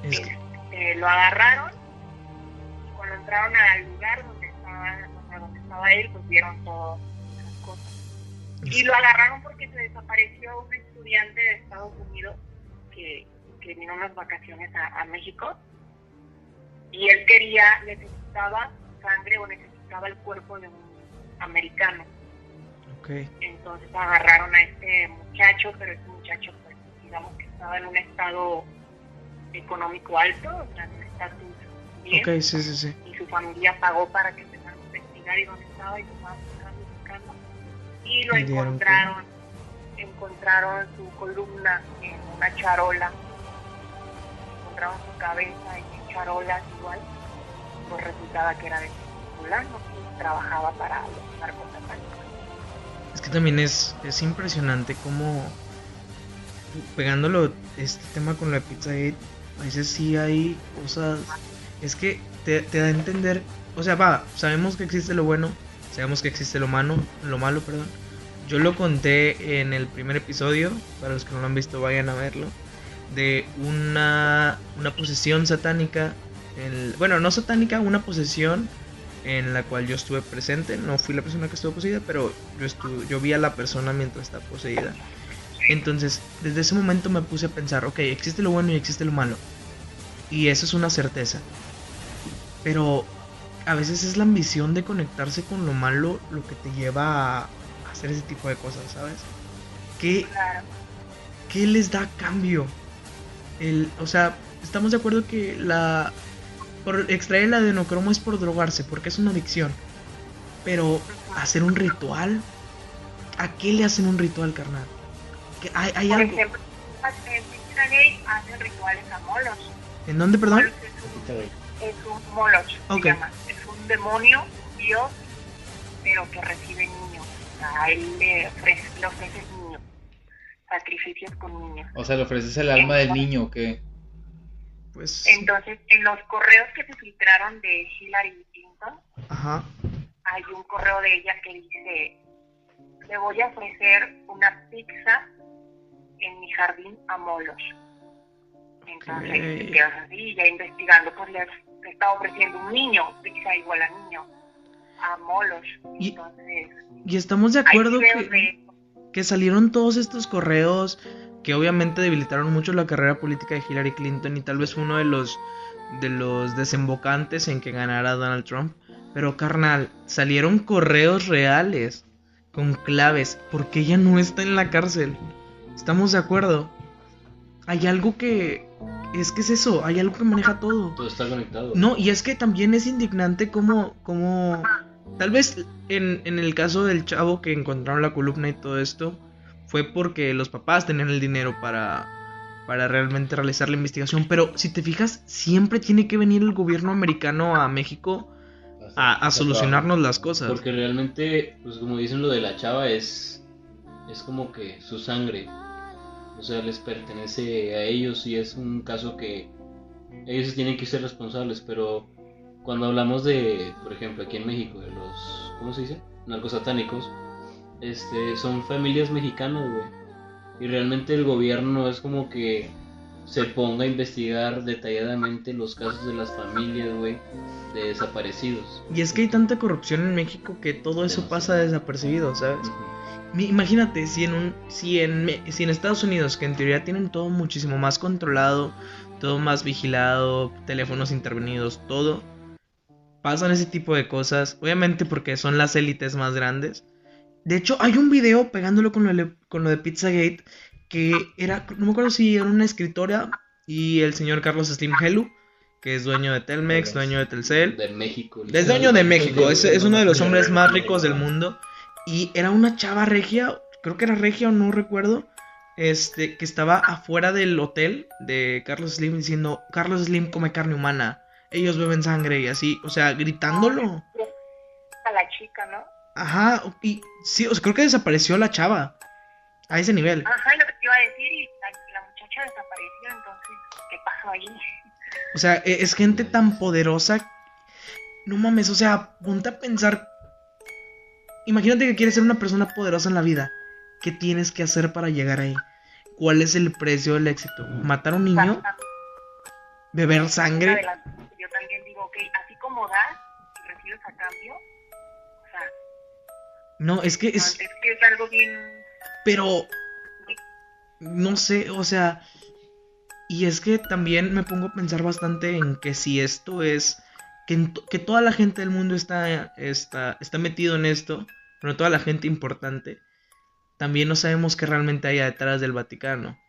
Es que- este, lo agarraron y cuando entraron al lugar donde estaba, o sea, donde estaba él, pues vieron todas esas cosas. Y lo agarraron porque se desapareció un estudiante de Estados Unidos que, que vino unas vacaciones a, a México y él quería, necesitaba sangre o necesitaba el cuerpo de un americano. Entonces agarraron a este muchacho, pero este muchacho, pues, digamos que estaba en un estado económico alto, o sea, en un estatus bien, Ok, sí, sí, sí. y su familia pagó para que empezaran a investigar y dónde estaba y lo estaban buscando, buscando. Y lo encontraron, encontraron su columna en una charola, encontraron su cabeza en charolas igual, pues resultaba que era de fulano y trabajaba para los narcosatánicos. Es que también es, es impresionante cómo pegándolo este tema con la pizza Gate, a veces sí hay cosas. Es que te, da a entender. O sea, va, sabemos que existe lo bueno, sabemos que existe lo malo, lo malo, perdón. Yo lo conté en el primer episodio, para los que no lo han visto vayan a verlo, de una, una posesión satánica, el- bueno, no satánica, una posesión en la cual yo estuve presente, no fui la persona que estuvo poseída, pero yo, estu- yo vi a la persona mientras está poseída. Entonces, desde ese momento me puse a pensar, ok, existe lo bueno y existe lo malo. Y eso es una certeza. Pero a veces es la ambición de conectarse con lo malo lo que te lleva a hacer ese tipo de cosas, ¿sabes? ¿Qué, qué les da cambio? El, o sea, estamos de acuerdo que la por extraer el adenocromo es por drogarse, porque es una adicción. Pero hacer un ritual, ¿a qué le hacen un ritual, carnal? Que hay, hay Por algo. ejemplo, en Pizza Gate hacen rituales a Moloch. ¿En dónde, perdón? Es un- es un Moloch, se Ok. llama. Es un demonio, Dios, pero que recibe niños. O sea, a él le ofrece, le ofrece niños, sacrificios con niños. O sea, le ofreces el alma del niño, ¿o qué? Pues. Entonces, en los correos que se filtraron de Hillary Clinton, Ajá. hay un correo de ella que dice, le voy a ofrecer una pizza en mi jardín a Moloch. Entonces, Ok. te quedas así, ya investigando, pues le, está ofreciendo un niño, pizza igual a niño, a Moloch. Y- Entonces, Y estamos de acuerdo videos que, de que salieron todos estos correos que obviamente debilitaron mucho la carrera política de Hillary Clinton y tal vez uno de los de los desembocantes en que ganara Donald Trump. Pero carnal, salieron correos reales con claves porque ella no está en la cárcel. ¿Estamos de acuerdo? Hay algo que es que es eso, hay algo que maneja todo. Todo está conectado. No, y es que también es indignante como, como, tal vez en, en el caso del chavo que encontraron la columna y todo esto, fue porque los papás tenían el dinero para, para realmente realizar la investigación. Pero si te fijas, siempre tiene que venir el gobierno americano a México a, a solucionarnos las cosas. Porque realmente, pues como dicen lo de la chava, es, es como que su sangre. O sea, les pertenece a ellos y es un caso que ellos tienen que ser responsables. Pero cuando hablamos de, por ejemplo, aquí en México, de los, ¿cómo se dice? Narcosatánicos, este, son familias mexicanas, güey. Y realmente el gobierno es como que se ponga a investigar detalladamente los casos de las familias, güey, de desaparecidos. Y es que hay tanta corrupción en México que todo eso Demasiado. pasa desapercibido, ¿sabes? Imagínate si en un si en si en Estados Unidos que en teoría tienen todo muchísimo más controlado, todo más vigilado, teléfonos intervenidos, todo pasan ese tipo de cosas, obviamente porque son las élites más grandes. De hecho, hay un video pegándolo con lo de, con lo de Pizzagate que era no me acuerdo si era una escritora y el señor Carlos Slim Helu, que es dueño de Telmex, dueño de Telcel. De México. Es dueño de México, es, es uno de los hombres más ricos del mundo. Y era una chava regia, creo que era regia o no recuerdo, este, que estaba afuera del hotel de Carlos Slim diciendo, Carlos Slim come carne humana, ellos beben sangre y así, o sea, gritándolo. A la chica, ¿no? Ajá, y sí, o sea, creo que desapareció la chava, a ese nivel. Ajá, lo que te iba a decir y la, la muchacha desapareció, entonces, ¿qué pasó ahí? O sea, e- es gente tan poderosa. No mames, o sea, ponte a pensar. Imagínate que quieres ser una persona poderosa en la vida. ¿Qué tienes que hacer para llegar ahí? ¿Cuál es el precio del éxito? ¿Matar a un niño? ¿Beber sangre? Yo también digo, ok, así como das y recibes a cambio, No, es que no, es. es que es algo bien... Pero. No sé, o sea. Y es que también me pongo a pensar bastante en que si esto es. Que, que toda la gente del mundo está, está, está metido en esto. Pero toda la gente importante. También no sabemos qué realmente hay detrás del Vaticano.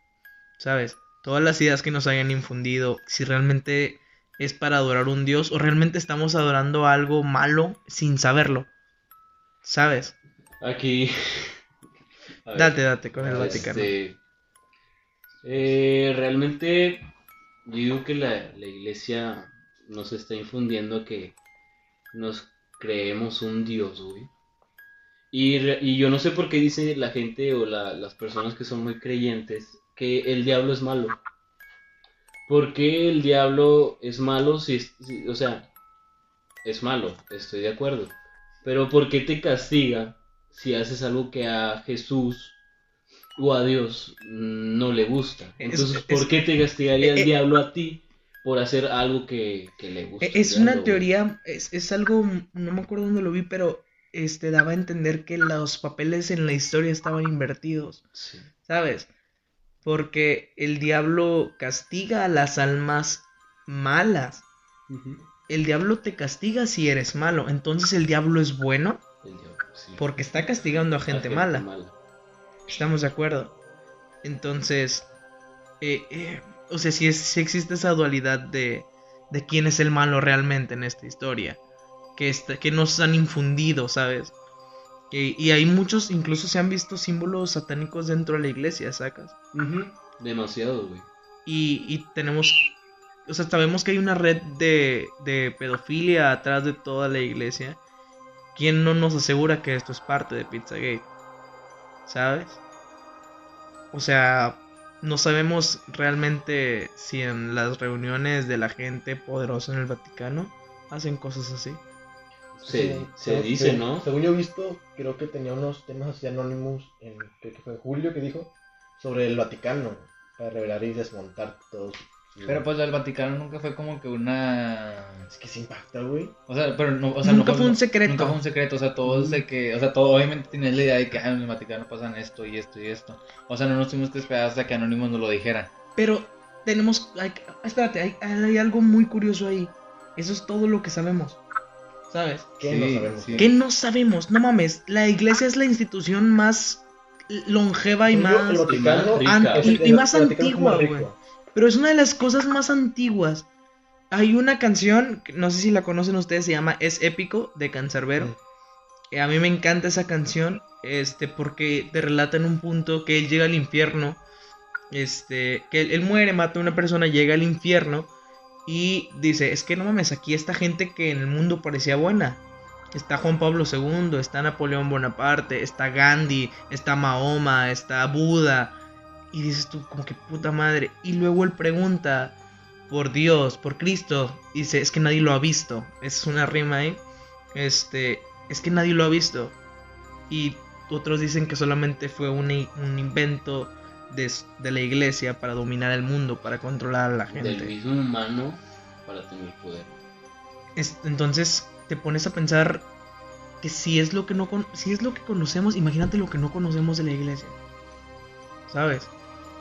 ¿Sabes? Todas las ideas que nos hayan infundido. Si realmente es para adorar a un Dios. O realmente estamos adorando algo malo sin saberlo. ¿Sabes? Aquí. Ver. Date, date con el Vaticano. Este, eh, realmente yo digo que la, la iglesia nos está infundiendo que nos creemos un Dios, güey. Y, y yo no sé por qué dice la gente o la- las personas que son muy creyentes que el diablo es malo. ¿Por qué el diablo es malo si, es- si- o sea, es malo, estoy de acuerdo. Pero ¿por qué te castiga si haces algo que a Jesús o a Dios no le gusta? Es- Entonces, es- ¿por qué te castigaría el eh, eh, diablo a ti por hacer algo que, que le gusta? E- al Es una teoría, es, es algo, no me acuerdo dónde lo vi, pero este daba a entender que los papeles en la historia estaban invertidos, Sí. ¿sabes? Porque el diablo castiga a las almas malas. El diablo te castiga si eres malo. Entonces el diablo es bueno El diablo, sí. porque está castigando a gente mala. Estamos de acuerdo. Entonces, eh, eh, o sea, si existe esa dualidad de, de quién es el malo realmente en esta historia. Que, está, que nos han infundido, ¿sabes? Y, y hay muchos, incluso se han visto símbolos satánicos dentro de la iglesia, ¿sacas? Demasiado, güey. Y, y tenemos, o sea, sabemos que hay una red de, de pedofilia atrás de toda la iglesia. ¿Quién no nos asegura que esto es parte de Pizzagate? ¿Sabes? O sea, no sabemos realmente si en las reuniones de la gente poderosa en el Vaticano hacen cosas así. Se, Según- se dice, ¿no? Según yo he visto, creo que tenía unos temas así anónimos, en, creo que fue en julio que dijo, sobre el Vaticano, para revelar y desmontar todos Pero pues el Vaticano nunca fue como que una... Es que se impacta, güey. O sea, pero no, o sea, Nunca no fue un secreto. Nunca fue un secreto, o sea, todos de que, o sea, todo, obviamente tenías la idea de que en el Vaticano pasan esto y esto y esto. O sea, no nos tuvimos que esperar hasta que Anónimos nos lo dijera. Pero tenemos. hay- espérate, hay, hay algo muy curioso ahí. Eso es todo lo que sabemos. ¿Sabes? ¿Qué Sí, no sabemos? sí. ¿Qué no sabemos? No mames, la iglesia es la institución más longeva y yo, más. el Vaticano rica. an- es y, más antigua, güey. Pero es una de las cosas más antiguas. Hay una canción, no sé si la conocen ustedes, se llama Es épico de Cancerbero. Mm. Eh, a mí me encanta esa canción, este, porque te relata en un punto que él llega al infierno, este, que él, él muere, mata a una persona, llega al infierno y dice, es que no mames, aquí esta gente que en el mundo parecía buena. Está Juan Pablo II, está Napoleón Bonaparte, está Gandhi, está Mahoma, está Buda. Y dices tú, como que puta madre. Y luego él pregunta, por Dios, por Cristo. Y dice, es que nadie lo ha visto. Es una rima ahí. Este, es que nadie lo ha visto. Y otros dicen que solamente fue un, invento de, de la iglesia para dominar el mundo, para controlar a la Del gente. mismo humano para tener poder. Es- entonces te pones a pensar que si es lo que no si es lo que conocemos, imagínate lo que no conocemos de la iglesia. ¿Sabes?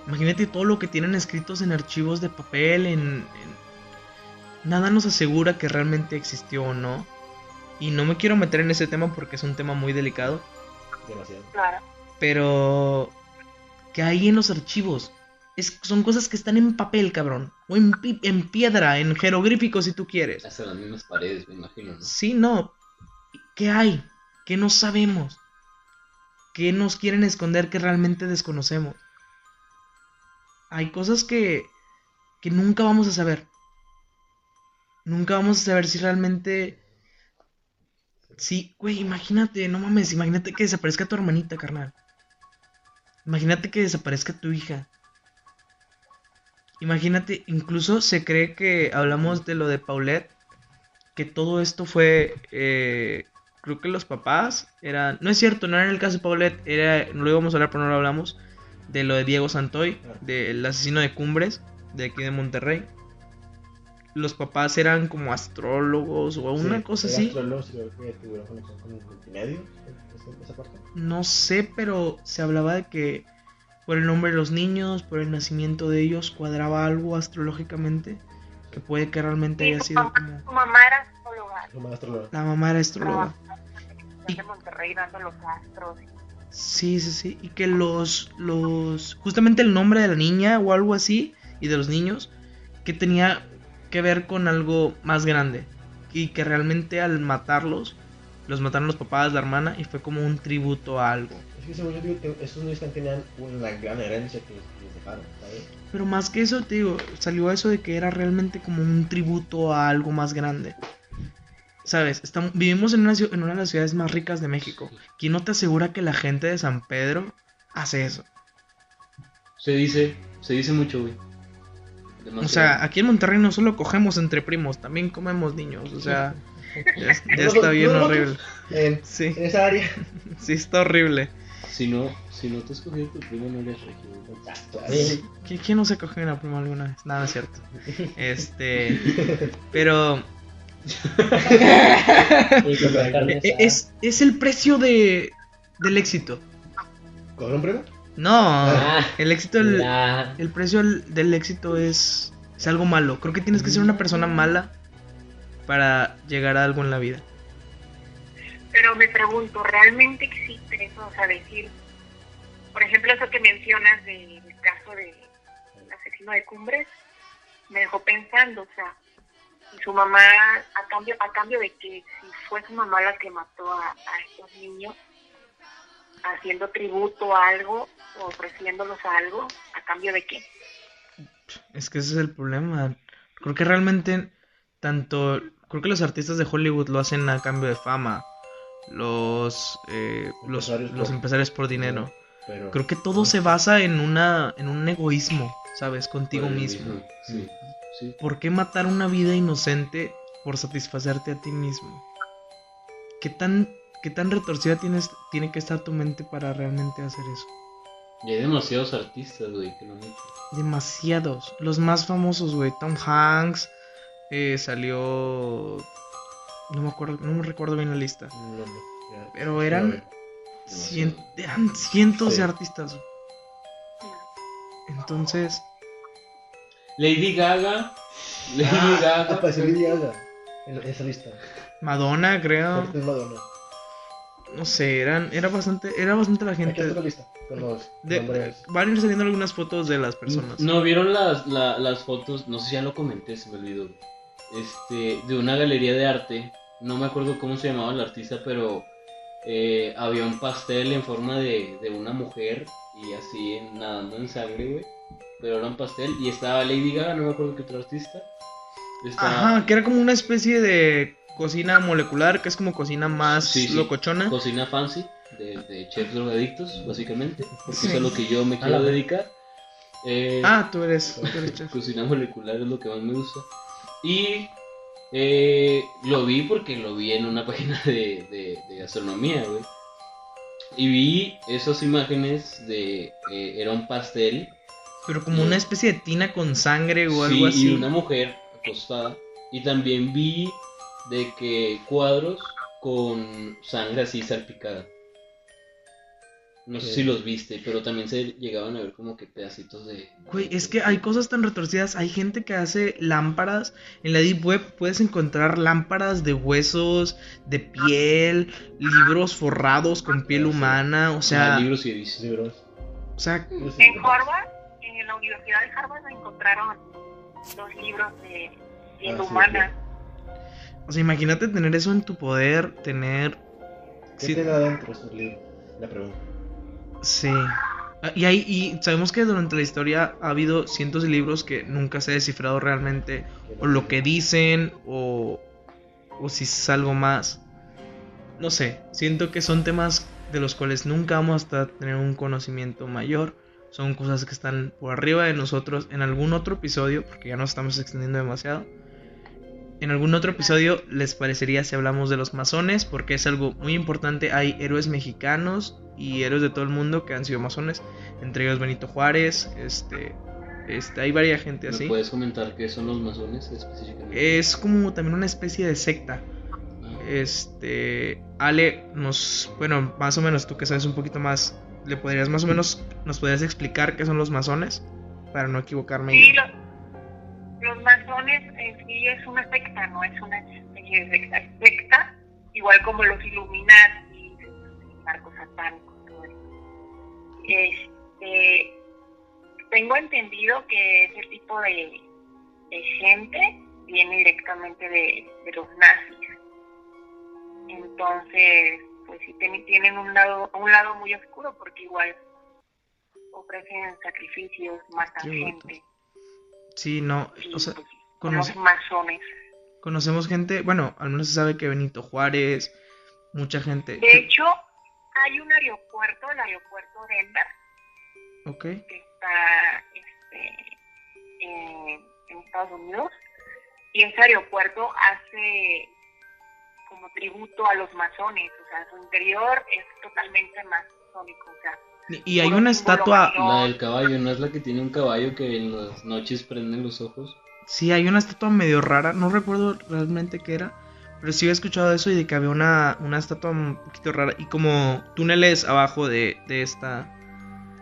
Imagínate todo lo que tienen escritos en archivos de papel, en, en- nada nos asegura que realmente existió o no. Y no me quiero meter en ese tema porque es un tema muy delicado, Demasiado. Claro. pero que hay en los archivos es, son cosas que están en papel, cabrón, o en, pi- en piedra, en jeroglíficos si tú quieres. Hasta las mismas paredes, me imagino, ¿no? Sí, no. ¿Qué hay? ¿Qué no sabemos? ¿Qué nos quieren esconder que realmente desconocemos? Hay cosas que, que nunca vamos a saber. Nunca vamos a saber si realmente... Sí, güey, imagínate, no mames, imagínate que desaparezca tu hermanita, carnal. Imagínate que desaparezca tu hija. Imagínate, incluso se cree que hablamos de lo de Paulette, que todo esto fue, eh, creo que los papás eran, no es cierto, no era en el caso de Paulette, era, no lo íbamos a hablar pero no lo hablamos, de lo de Diego Santoy, del asesino de Cumbres, de aquí de Monterrey. Los papás eran como astrólogos o una Sí, cosa era así. astrólogo, sí, creo que tuvieron conexión con multimedia, esa, parte. No sé, pero se hablaba de que por el nombre de los niños, por el nacimiento de ellos, cuadraba algo astrológicamente que puede que realmente Sí, haya su, sido mamá, como... su mamá era astróloga. Como astrólogo. La mamá era astróloga. Y de Monterrey dando los astros. Sí, sí, sí. Y que los, los, justamente el nombre de la niña o algo así, y de los niños, que tenía que ver con algo más grande. Y que realmente al matarlos, los mataron los papás, la hermana, y fue como un tributo a algo. Es que según yo digo, te- esos niños tenían una gran herencia que que les dejaron, ¿sabes? Pero más que eso, te digo, salió eso de que era realmente como un tributo a algo más grande. ¿Sabes? Estamos, vivimos en una, en una de las ciudades más ricas de México. ¿Quién no te asegura que la gente de San Pedro hace eso? Se dice, se dice mucho, güey. O sea, aquí en Monterrey no solo cogemos entre primos, también comemos niños. O sea, ya, está bien horrible. En, Sí, en esa área. sí está horrible. si no, si no te has cogido tu primo, no eres regio. ¿Qui- ¿Quién no se coge una prima alguna vez? Nada, es cierto. Este, pero es, es el precio de, del éxito. ¿Con un primo? No, Ah, el éxito, el, el precio del, del éxito es, es algo malo. Creo que tienes que ser una persona mala para llegar a algo en la vida. Pero me pregunto, ¿realmente existe eso? O sea, decir, por ejemplo, eso que mencionas del caso del asesino de Cumbres, me dejó pensando, o sea, y su mamá, a cambio, a cambio de que si fue su mamá la que mató a, a estos niños, haciendo tributo a algo, o ofreciéndolos a algo, ¿a cambio de qué? Es que ese es el problema. Creo que realmente tanto, creo que los artistas de Hollywood lo hacen a cambio de fama. Los, eh, los, Empresarios los por- empresarios por dinero. Pero... Creo que todo se basa en una, en un egoísmo, ¿sabes? Contigo el mismo. Sí, sí. ¿Por qué matar una vida inocente por satisfacerte a ti mismo? ¿Qué tan, qué tan retorcida tienes, tiene que estar tu mente para realmente hacer eso? Y hay demasiados artistas, güey, que lo han hecho. Demasiados. Los más famosos, güey. Tom Hanks. eh, salió. No me acuerdo, no me recuerdo bien la lista. No, no, ya. Pero eran, cien- eran cientos Sí. de artistas. Entonces, Lady Gaga. Lady Ah, Gaga. apareció Lady Gaga en esa lista. Madonna, creo. Ahorita es Madonna. No sé, eran, era bastante, era bastante la Aquí está gente. la lista. Con los de- nombres. van a ir saliendo algunas fotos de las personas. ¿No vieron las, la- las fotos? No sé si ya lo comenté, se me olvidó. Este, de una galería de arte. No me acuerdo cómo se llamaba el artista, pero eh, había un pastel en forma de, de una mujer y así nadando en sangre, güey. Pero era un pastel y estaba Lady Gaga, no me acuerdo qué otro artista. Estaba Ajá, que era como una especie de cocina molecular, que es como cocina más Sí, sí. locochona. cocina fancy de, de chefs drogadictos, básicamente, porque Sí. eso es a lo que yo me quiero Ah. dedicar. Eh, Ah, tú eres, tú eres chef. Cocina molecular es lo que más me gusta. Y eh, lo vi porque lo vi en una página de, de, de gastronomía, güey. Y vi esas imágenes de... eh, era un pastel. Pero como una especie de tina con sangre o algo sí, así. y una mujer acostada. Y también vi de que cuadros con sangre así salpicada. No sé si los viste, pero también se llegaban a ver como que pedacitos de... Güey, es que hay cosas tan retorcidas. Hay gente que hace lámparas. En la Deep Web puedes encontrar lámparas de huesos, de piel, libros forrados con piel Ah, humana. O Ah, sea, libros y libros. o sea, En libros. En la Universidad de Harvard, encontraron los libros de Ah, sí, humana. o sea, imagínate tener eso en tu poder, tener. ¿Qué Sí, tiene adentro estos libros? La pregunta. sí. Ah, Y, hay, y sabemos que durante la historia ha habido cientos de libros que nunca se ha descifrado realmente o lo que dicen o, o si es algo más. No sé, siento que son temas de los cuales nunca vamos a tener un conocimiento mayor. Son cosas que están por arriba de nosotros en algún otro episodio, porque ya nos estamos extendiendo demasiado. En algún otro episodio les parecería si hablamos de los masones, porque es algo muy importante. Hay héroes mexicanos y héroes de todo el mundo que han sido masones, entre ellos Benito Juárez, este, este, hay varias gente ¿Me así. puedes comentar qué son los masones específicamente? Es como también una especie de secta. Ah, Este, Ale, nos, bueno, más o menos tú que sabes un poquito más, ¿le podrías más o menos, nos podrías explicar qué son los masones? Para no equivocarme Sí, los, los masones en sí es una secta, no es una especie de secta, secta, igual como los Illuminati, marcos satánicos, todo eso. Este, tengo entendido que ese tipo de, de gente viene directamente de, de los nazis. Entonces, pues sí tienen un lado, un lado muy oscuro porque igual ofrecen sacrificios, matan gente. Sí, no, o sea, pues, conoce- masones. conocemos gente, bueno, al menos se sabe que Benito Juárez, mucha gente. De hecho, hay un aeropuerto, el aeropuerto Denver, Ok, que está este, en, en Estados Unidos, y ese aeropuerto hace como tributo a los masones, o sea, su interior es totalmente masónico, o sea, y hay una estatua. La del caballo, ¿no es la que tiene un caballo que en las noches prende los ojos? sí, hay una estatua medio rara, no recuerdo realmente qué era, pero sí había escuchado eso y de que había una, una estatua un poquito rara y como túneles abajo de, de esta,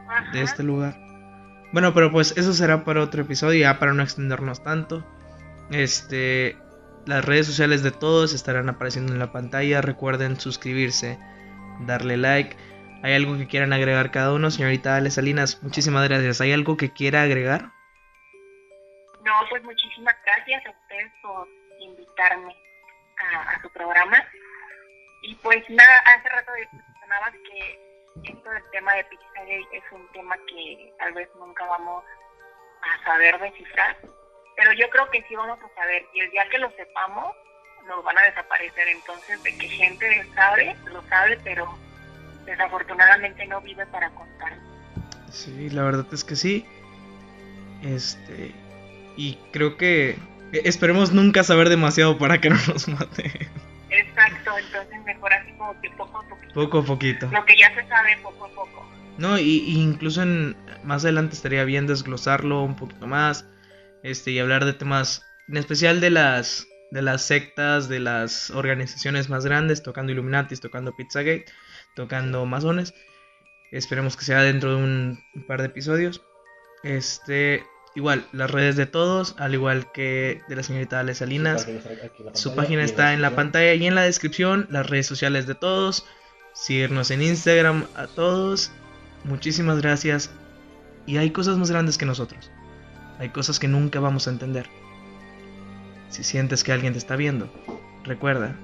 Ajá. de este lugar. Bueno, pero pues eso será para otro episodio, ya para no extendernos tanto. Este, las redes sociales de todos estarán apareciendo en la pantalla. Recuerden suscribirse, darle like. ¿Hay algo que quieran agregar cada uno? Señorita Ale Salinas, muchísimas gracias. ¿Hay algo que quiera agregar? No, pues muchísimas gracias a ustedes por invitarme a, a su programa. Y pues nada, hace rato mencionabas que esto del tema de Pizzagate es un tema que tal vez nunca vamos a saber descifrar, pero yo creo que sí vamos a saber y el día que lo sepamos nos van a desaparecer. Entonces, de que gente sabe, lo sabe, pero desafortunadamente no vive para contar. Sí, la verdad es que sí. Este, y creo que esperemos nunca saber demasiado para que no nos mate. Exacto, entonces mejor así como que poco a poco. Poco a poquito. Lo que ya se sabe poco a poco. No, y, y incluso en, más adelante estaría bien desglosarlo un poquito más. Este, y hablar de temas, en especial de las, de las sectas, de las organizaciones más grandes, tocando Illuminatis, tocando Pizzagate, tocando masones. Esperemos que sea dentro de un, par de episodios. Este, igual, las redes de todos, al igual que de la señorita Ale Salinas. Su página está aquí en la Su pantalla página y está en la descripción. pantalla y en la descripción, las redes sociales de todos. Seguirnos en Instagram a todos. Muchísimas gracias. Y hay cosas más grandes que nosotros. Hay cosas que nunca vamos a entender. Si sientes que alguien te está viendo, recuerda